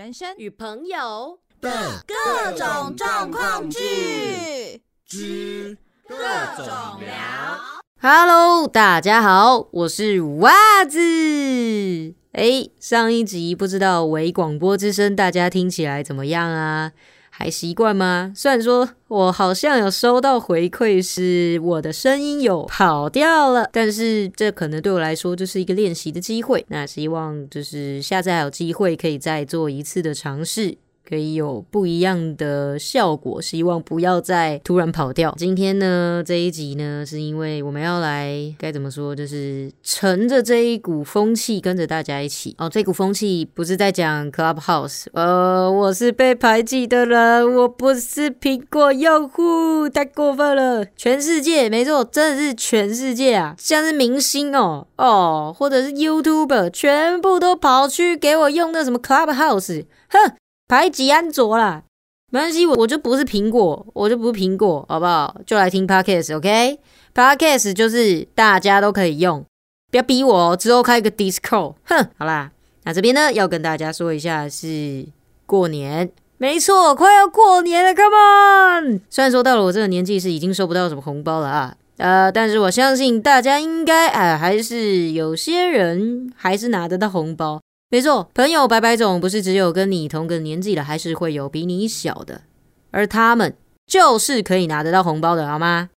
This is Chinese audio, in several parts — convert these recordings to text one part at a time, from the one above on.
人生与朋友的各种状况剧之各种聊。Hello，大家好，我是袜子。哎，上一集不知道微广播之声大家听起来怎么样啊？还习惯吗？虽然说我好像有收到回馈，是我的声音有跑掉了，但是这可能对我来说就是一个练习的机会。那希望就是下次还有机会可以再做一次的尝试。可以有不一样的效果，希望不要再突然跑掉。今天呢，这一集呢，是因为我们要来该怎么说，就是乘着这一股风气，跟着大家一起哦。这股风气不是在讲 Clubhouse，呃，我是被排挤的人，我不是苹果用户，太过分了。全世界，没错，真的是全世界啊，像是明星哦哦，或者是 YouTuber，全部都跑去给我用那什么 Clubhouse，哼。排挤安卓啦，没关系，我我就不是苹果，我就不是苹果，好不好？就来听 Podcast，OK？Podcast 就是大家都可以用，不要逼我哦。之后开一个 disco，哼，好啦。那这边呢，要跟大家说一下是过年，没错，快要过年了，Come on！虽然说到了我这个年纪是已经收不到什么红包了啊，呃，但是我相信大家应该哎，还是有些人还是拿得到红包。没错，朋友白白种，不是只有跟你同个年纪的，还是会有比你小的，而他们就是可以拿得到红包的，好吗？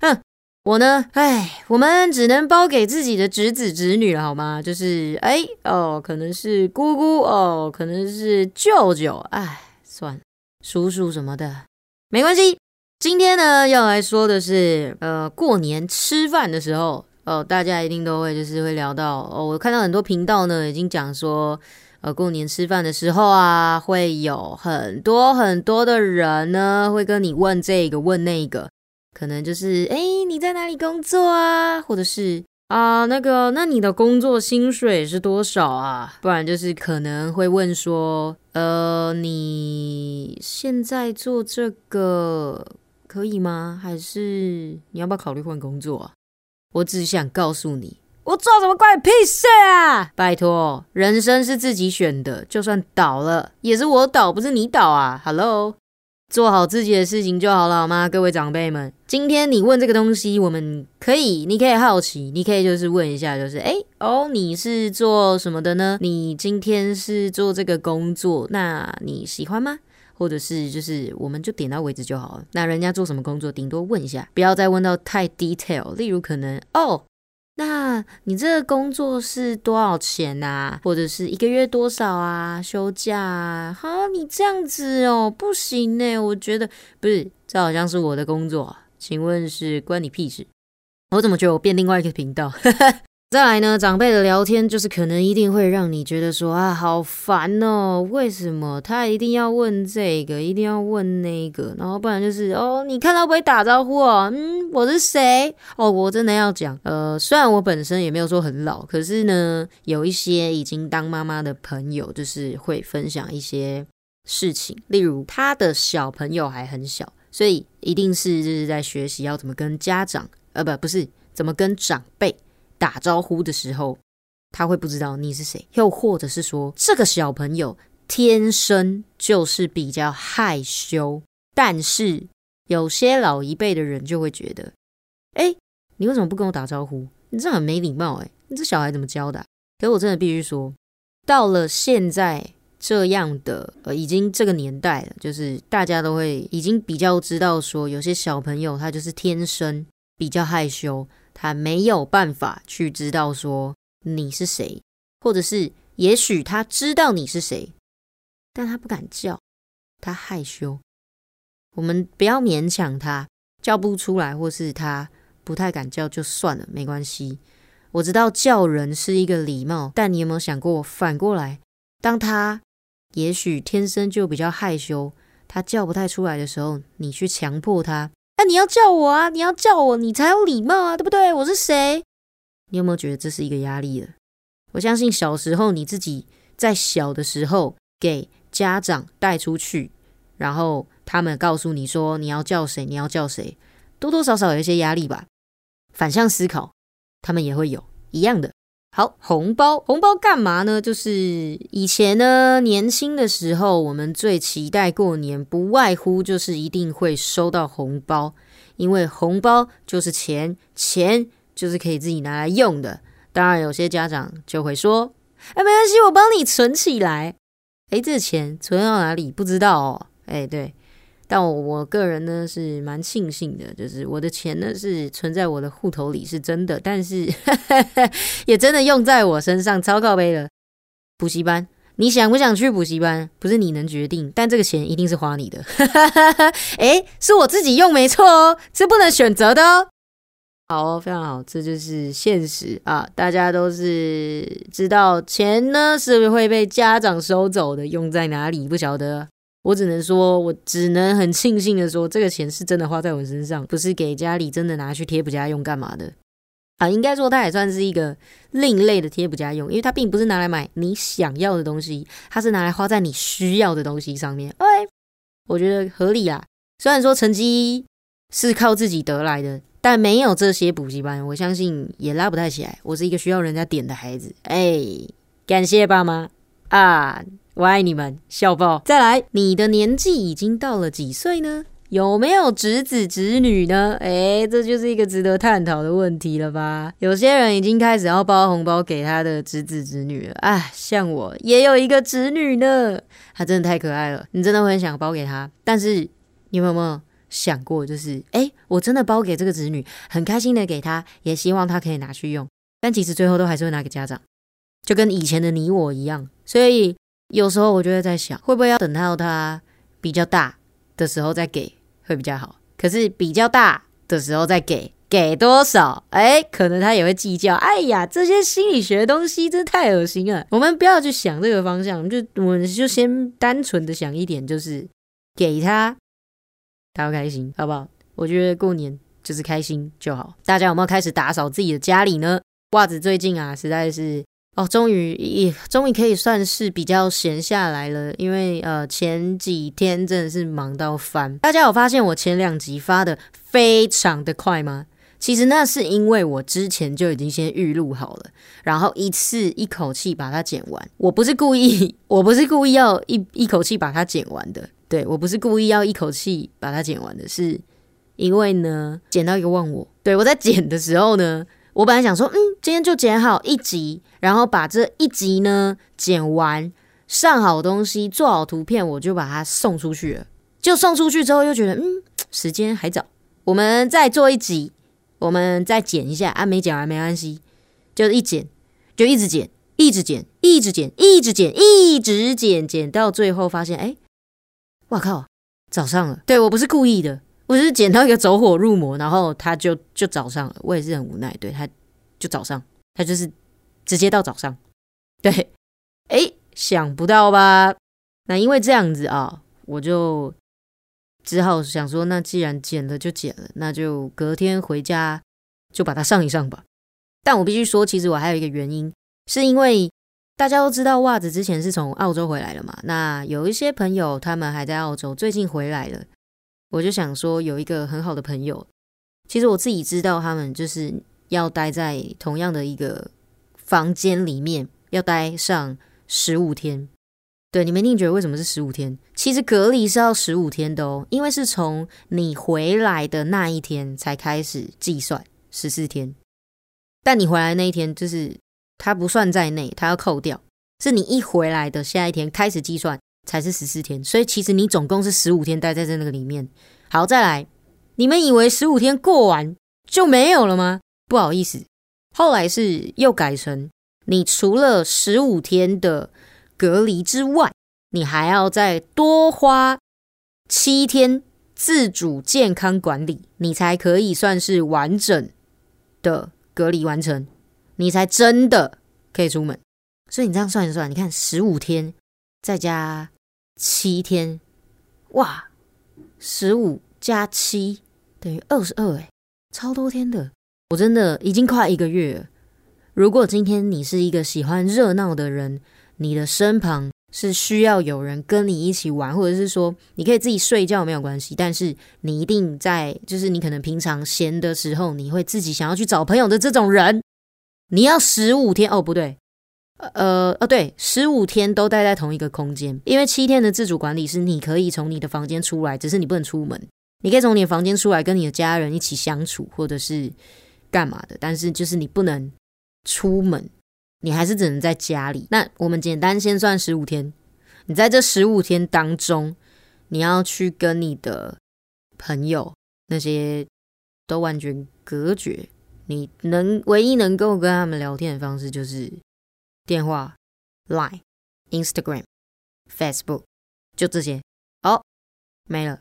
哼，我呢，哎，我们只能包给自己的侄子侄女了，好吗？就是，哎，哦，可能是姑姑，哦，可能是舅舅，哎，算了，叔叔什么的，没关系。今天呢，要来说的是，呃，过年吃饭的时候。哦，大家一定都会就是会聊到哦，我看到很多频道呢已经讲说，呃，过年吃饭的时候啊，会有很多很多的人呢会跟你问这个问那个，可能就是哎你在哪里工作啊，或者是啊那个那你的工作薪水是多少啊？不然就是可能会问说，呃，你现在做这个可以吗？还是你要不要考虑换工作啊？我只想告诉你，我做什么关你屁事啊！拜托，人生是自己选的，就算倒了，也是我倒，不是你倒啊！Hello，做好自己的事情就好了，好吗？各位长辈们，今天你问这个东西，我们可以，你可以好奇，你可以就是问一下，就是哎哦，你是做什么的呢？你今天是做这个工作，那你喜欢吗？或者是就是我们就点到为止就好了。那人家做什么工作，顶多问一下，不要再问到太 detail。例如可能哦，那你这个工作是多少钱啊？或者是一个月多少啊？休假啊？哈，你这样子哦，不行呢。我觉得不是，这好像是我的工作，请问是关你屁事？我怎么觉得我变另外一个频道？再来呢，长辈的聊天就是可能一定会让你觉得说啊，好烦哦，为什么他一定要问这个，一定要问那个，然后不然就是哦，你看到不会打招呼哦，嗯，我是谁？哦，我真的要讲，呃，虽然我本身也没有说很老，可是呢，有一些已经当妈妈的朋友，就是会分享一些事情，例如他的小朋友还很小，所以一定是就是在学习要怎么跟家长，呃，不，不是怎么跟长辈。打招呼的时候，他会不知道你是谁，又或者是说这个小朋友天生就是比较害羞，但是有些老一辈的人就会觉得，哎，你为什么不跟我打招呼？你这很没礼貌，哎，你这小孩怎么教的？可我真的必须说，到了现在这样的呃，已经这个年代了，就是大家都会已经比较知道说，有些小朋友他就是天生比较害羞。他没有办法去知道说你是谁，或者是也许他知道你是谁，但他不敢叫，他害羞。我们不要勉强他，叫不出来，或是他不太敢叫就算了，没关系。我知道叫人是一个礼貌，但你有没有想过，反过来，当他也许天生就比较害羞，他叫不太出来的时候，你去强迫他。你要叫我啊！你要叫我，你才有礼貌啊，对不对？我是谁？你有没有觉得这是一个压力了？我相信小时候你自己在小的时候给家长带出去，然后他们告诉你说你要叫谁，你要叫谁，多多少少有一些压力吧。反向思考，他们也会有一样的。好，红包，红包干嘛呢？就是以前呢，年轻的时候，我们最期待过年，不外乎就是一定会收到红包，因为红包就是钱，钱就是可以自己拿来用的。当然，有些家长就会说：“哎，没关系，我帮你存起来。”哎，这钱存到哪里不知道哦。哎，对。但我我个人呢是蛮庆幸的，就是我的钱呢是存在我的户头里是真的，但是 也真的用在我身上，超靠背了。补习班，你想不想去补习班？不是你能决定，但这个钱一定是花你的。哎，是我自己用没错哦，是不能选择的哦。好，非常好，这就是现实啊！大家都是知道钱呢是会被家长收走的，用在哪里不晓得。我只能说，我只能很庆幸的说，这个钱是真的花在我身上，不是给家里真的拿去贴补家用干嘛的啊？应该说，它也算是一个另类的贴补家用，因为它并不是拿来买你想要的东西，它是拿来花在你需要的东西上面。哎，我觉得合理啊。虽然说成绩是靠自己得来的，但没有这些补习班，我相信也拉不太起来。我是一个需要人家点的孩子。哎，感谢爸妈啊！我爱你们，笑爆！再来，你的年纪已经到了几岁呢？有没有侄子侄女呢？诶，这就是一个值得探讨的问题了吧？有些人已经开始要包红包给他的侄子侄女了。啊，像我也有一个侄女呢，她真的太可爱了，你真的会很想包给她。但是你有没有想过，就是诶，我真的包给这个侄女，很开心的给她，也希望她可以拿去用，但其实最后都还是会拿给家长，就跟以前的你我一样，所以。有时候我就会在想，会不会要等到他比较大的时候再给会比较好？可是比较大的时候再给，给多少？哎，可能他也会计较。哎呀，这些心理学的东西真太恶心了。我们不要去想这个方向，我们就我们就先单纯的想一点，就是给他，他要开心，好不好？我觉得过年就是开心就好。大家有没有开始打扫自己的家里呢？袜子最近啊，实在是。哦，终于也终于可以算是比较闲下来了，因为呃前几天真的是忙到翻。大家有发现我前两集发的非常的快吗？其实那是因为我之前就已经先预录好了，然后一次一口气把它剪完。我不是故意，我不是故意要一一口气把它剪完的。对我不是故意要一口气把它剪完的，是因为呢剪到一个忘我。对我在剪的时候呢。我本来想说，嗯，今天就剪好一集，然后把这一集呢剪完，上好东西，做好图片，我就把它送出去了。就送出去之后，又觉得，嗯，时间还早，我们再做一集，我们再剪一下啊，没剪完没关系，就一剪，就一直剪，一直剪，一直剪，一直剪，一直剪，剪到最后发现，哎，哇靠，早上了，对我不是故意的。我是捡到一个走火入魔，然后他就就早上了，我也是很无奈，对他就早上，他就是直接到早上，对，哎，想不到吧？那因为这样子啊，我就只好想说，那既然剪了就剪了，那就隔天回家就把它上一上吧。但我必须说，其实我还有一个原因，是因为大家都知道袜子之前是从澳洲回来了嘛，那有一些朋友他们还在澳洲，最近回来了。我就想说，有一个很好的朋友，其实我自己知道，他们就是要待在同样的一个房间里面，要待上十五天。对，你们一定觉得为什么是十五天？其实隔离是要十五天的哦，因为是从你回来的那一天才开始计算十四天，但你回来那一天就是它不算在内，它要扣掉，是你一回来的下一天开始计算。才是十四天，所以其实你总共是十五天待在这那个里面。好，再来，你们以为十五天过完就没有了吗？不好意思，后来是又改成，你除了十五天的隔离之外，你还要再多花七天自主健康管理，你才可以算是完整的隔离完成，你才真的可以出门。所以你这样算一算，你看十五天再加。七天，哇，十五加七等于二十二，哎，超多天的，我真的已经快一个月了。如果今天你是一个喜欢热闹的人，你的身旁是需要有人跟你一起玩，或者是说你可以自己睡觉没有关系，但是你一定在，就是你可能平常闲的时候，你会自己想要去找朋友的这种人，你要十五天哦，不对，呃呃，对，十五天都待在同一个空间，因为七天的自主管理是你可以从你的房间出来，只是你不能出门。你可以从你的房间出来跟你的家人一起相处，或者是干嘛的，但是就是你不能出门，你还是只能在家里。那我们简单先算十五天，你在这十五天当中，你要去跟你的朋友那些都完全隔绝，你能唯一能够跟他们聊天的方式就是电话、Line、Instagram、Facebook，就这些，哦，没了。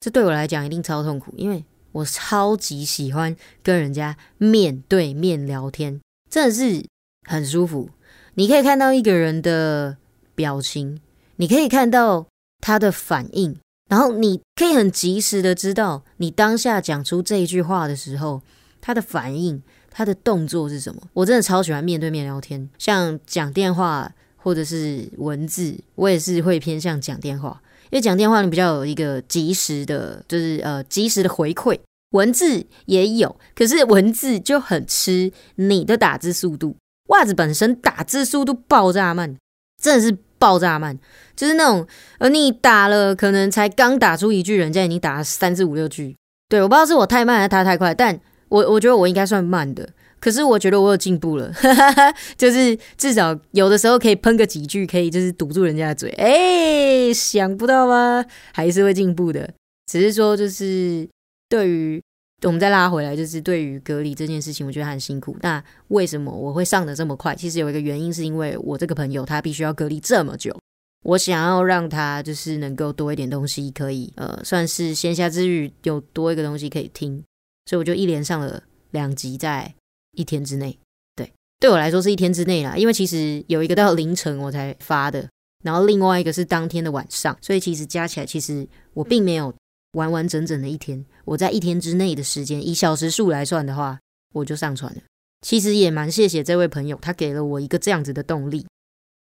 这对我来讲一定超痛苦，因为我超级喜欢跟人家面对面聊天，真的是很舒服。你可以看到一个人的表情，你可以看到他的反应，然后你可以很及时的知道你当下讲出这一句话的时候，他的反应、他的动作是什么。我真的超喜欢面对面聊天，像讲电话或者是文字，我也是会偏向讲电话。因为讲电话你比较有一个及时的，就是呃及时的回馈，文字也有，可是文字就很吃你的打字速度。袜子本身打字速度爆炸慢，真的是爆炸慢，就是那种呃你打了可能才刚打出一句，人家已经打了三四五六句。对，我不知道是我太慢还是他太快，但我我觉得我应该算慢的。可是我觉得我有进步了，就是至少有的时候可以喷个几句，可以就是堵住人家的嘴。哎，想不到吗？还是会进步的。只是说，就是对于我们再拉回来，就是对于隔离这件事情，我觉得很辛苦。那为什么我会上的这么快？其实有一个原因，是因为我这个朋友他必须要隔离这么久，我想要让他就是能够多一点东西，可以呃算是闲暇之余有多一个东西可以听，所以我就一连上了两集在。一天之内，对，对我来说是一天之内啦，因为其实有一个到凌晨我才发的，然后另外一个是当天的晚上，所以其实加起来，其实我并没有完完整整的一天。我在一天之内的时间，以小时数来算的话，我就上传了。其实也蛮谢谢这位朋友，他给了我一个这样子的动力，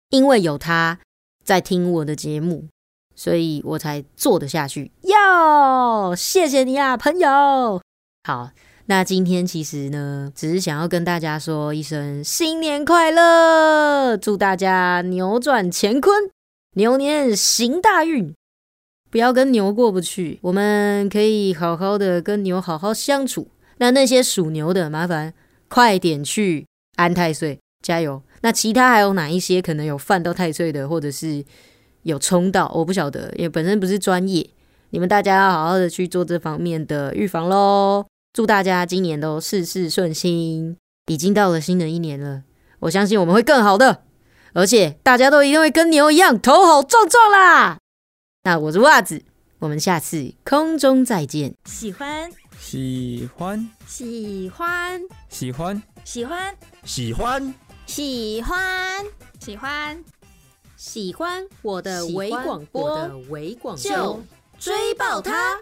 因为有他在听我的节目，所以我才做得下去。哟，谢谢你啊，朋友。好。那今天其实呢，只是想要跟大家说一声新年快乐，祝大家扭转乾坤，牛年行大运。不要跟牛过不去，我们可以好好的跟牛好好相处。那那些属牛的，麻烦快点去安太岁，加油。那其他还有哪一些可能有犯到太岁的，或者是有冲到，我不晓得，因为本身不是专业。你们大家要好好的去做这方面的预防喽。祝大家今年都事事顺心！已经到了新的一年了，我相信我们会更好的，而且大家都一定会跟牛一样头好壮壮啦！那我是袜子，我们下次空中再见。喜欢，喜欢，喜欢，喜欢，喜欢，喜欢，喜欢，喜欢，喜欢。我的微广播，就追爆它！